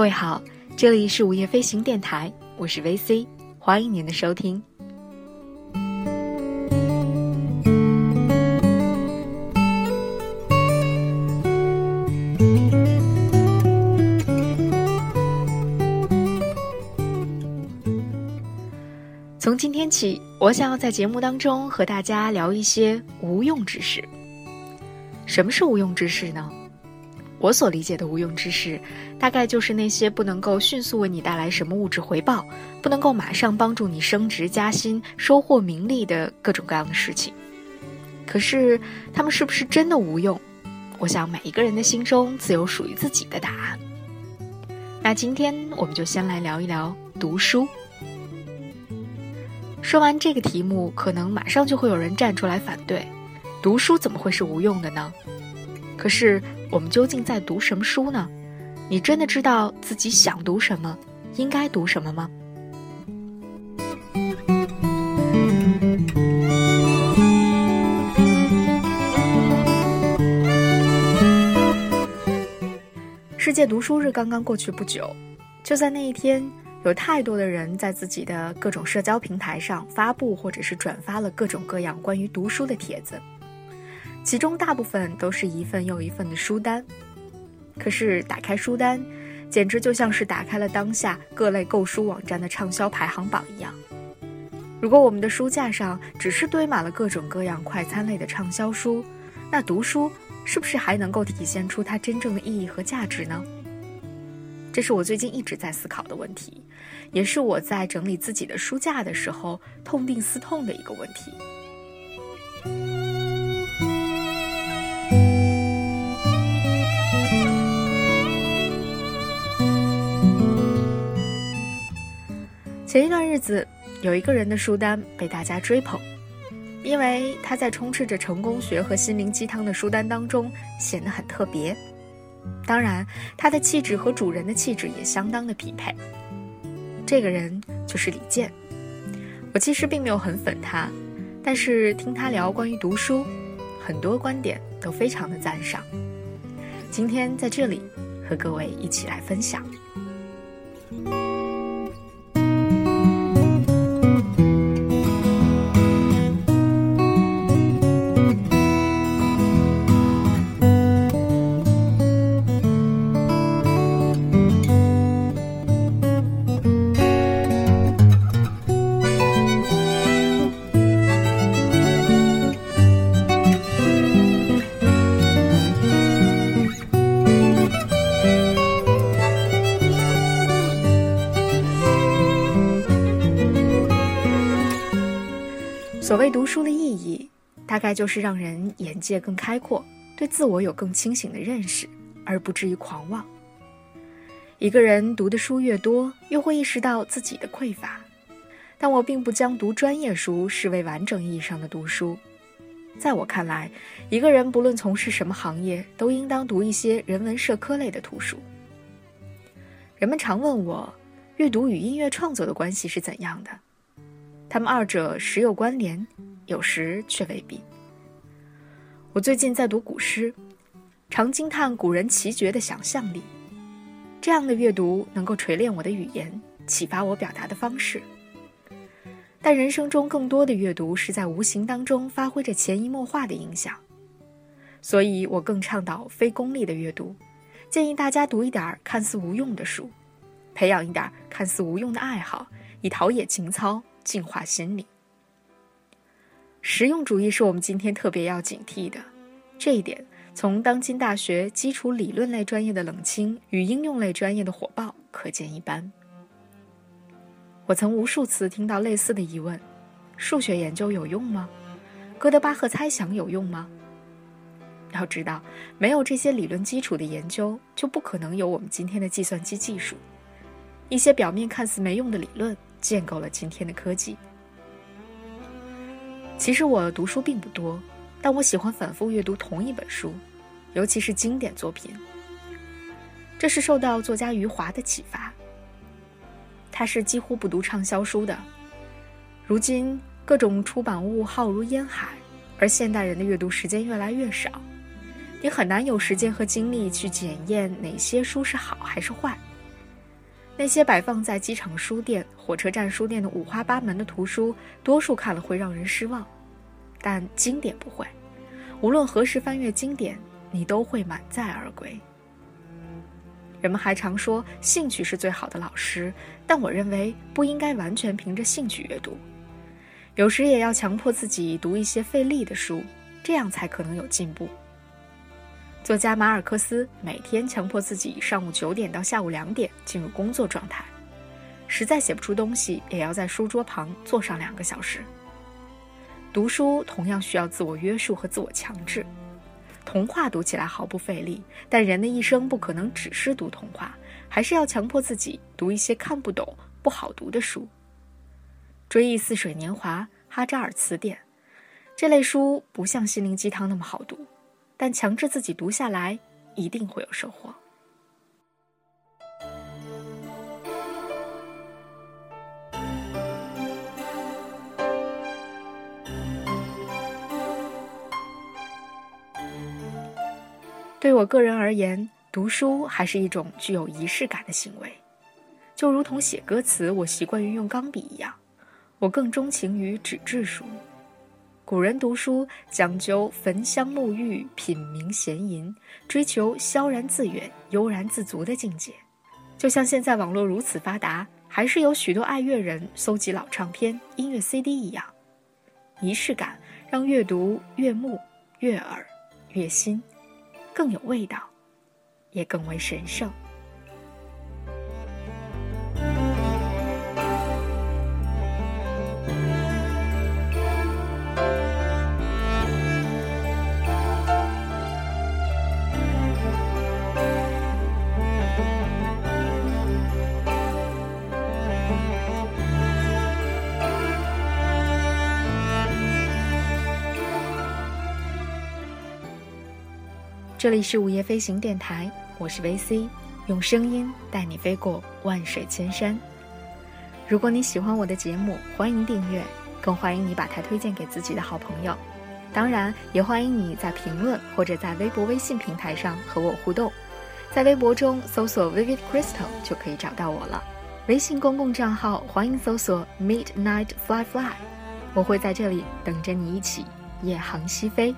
各位好，这里是午夜飞行电台，我是 VC，欢迎您的收听。从今天起，我想要在节目当中和大家聊一些无用之事。什么是无用之事呢？我所理解的无用之事，大概就是那些不能够迅速为你带来什么物质回报，不能够马上帮助你升职加薪、收获名利的各种各样的事情。可是，他们是不是真的无用？我想每一个人的心中自有属于自己的答案。那今天我们就先来聊一聊读书。说完这个题目，可能马上就会有人站出来反对：读书怎么会是无用的呢？可是。我们究竟在读什么书呢？你真的知道自己想读什么，应该读什么吗？世界读书日刚刚过去不久，就在那一天，有太多的人在自己的各种社交平台上发布或者是转发了各种各样关于读书的帖子。其中大部分都是一份又一份的书单，可是打开书单，简直就像是打开了当下各类购书网站的畅销排行榜一样。如果我们的书架上只是堆满了各种各样快餐类的畅销书，那读书是不是还能够体现出它真正的意义和价值呢？这是我最近一直在思考的问题，也是我在整理自己的书架的时候痛定思痛的一个问题。前一段日子，有一个人的书单被大家追捧，因为他在充斥着成功学和心灵鸡汤的书单当中显得很特别。当然，他的气质和主人的气质也相当的匹配。这个人就是李健。我其实并没有很粉他，但是听他聊关于读书，很多观点都非常的赞赏。今天在这里和各位一起来分享。所谓读书的意义，大概就是让人眼界更开阔，对自我有更清醒的认识，而不至于狂妄。一个人读的书越多，越会意识到自己的匮乏。但我并不将读专业书视为完整意义上的读书。在我看来，一个人不论从事什么行业，都应当读一些人文社科类的图书。人们常问我，阅读与音乐创作的关系是怎样的？他们二者时有关联，有时却未必。我最近在读古诗，常惊叹古人奇绝的想象力。这样的阅读能够锤炼我的语言，启发我表达的方式。但人生中更多的阅读是在无形当中发挥着潜移默化的影响，所以我更倡导非功利的阅读，建议大家读一点看似无用的书，培养一点看似无用的爱好，以陶冶情操。净化心灵，实用主义是我们今天特别要警惕的。这一点，从当今大学基础理论类专业的冷清与应用类专业的火爆可见一斑。我曾无数次听到类似的疑问：数学研究有用吗？哥德巴赫猜想有用吗？要知道，没有这些理论基础的研究，就不可能有我们今天的计算机技术。一些表面看似没用的理论。建构了今天的科技。其实我读书并不多，但我喜欢反复阅读同一本书，尤其是经典作品。这是受到作家余华的启发。他是几乎不读畅销书的。如今各种出版物浩如烟海，而现代人的阅读时间越来越少，你很难有时间和精力去检验哪些书是好还是坏。那些摆放在机场书店、火车站书店的五花八门的图书，多数看了会让人失望，但经典不会。无论何时翻阅经典，你都会满载而归。人们还常说兴趣是最好的老师，但我认为不应该完全凭着兴趣阅读，有时也要强迫自己读一些费力的书，这样才可能有进步。作家马尔克斯每天强迫自己上午九点到下午两点进入工作状态，实在写不出东西，也要在书桌旁坐上两个小时。读书同样需要自我约束和自我强制。童话读起来毫不费力，但人的一生不可能只是读童话，还是要强迫自己读一些看不懂、不好读的书。追忆似水年华，哈扎尔词典，这类书不像心灵鸡汤那么好读，但强制自己读下来，一定会有收获。对我个人而言，读书还是一种具有仪式感的行为，就如同写歌词，我习惯于用钢笔一样，我更钟情于纸质书。古人读书讲究焚香沐浴、品茗闲吟，追求萧然自远、悠然自足的境界。就像现在网络如此发达，还是有许多爱乐人搜集老唱片、音乐 CD 一样，仪式感让阅读悦目、悦耳、悦心。更有味道，也更为神圣。这里是午夜飞行电台，我是 VC，用声音带你飞过万水千山。如果你喜欢我的节目，欢迎订阅，更欢迎你把它推荐给自己的好朋友。当然，也欢迎你在评论或者在微博、微信平台上和我互动。在微博中搜索 Vivid Crystal 就可以找到我了。微信公共账号欢迎搜索 Midnight Fly Fly，我会在这里等着你一起夜航西飞。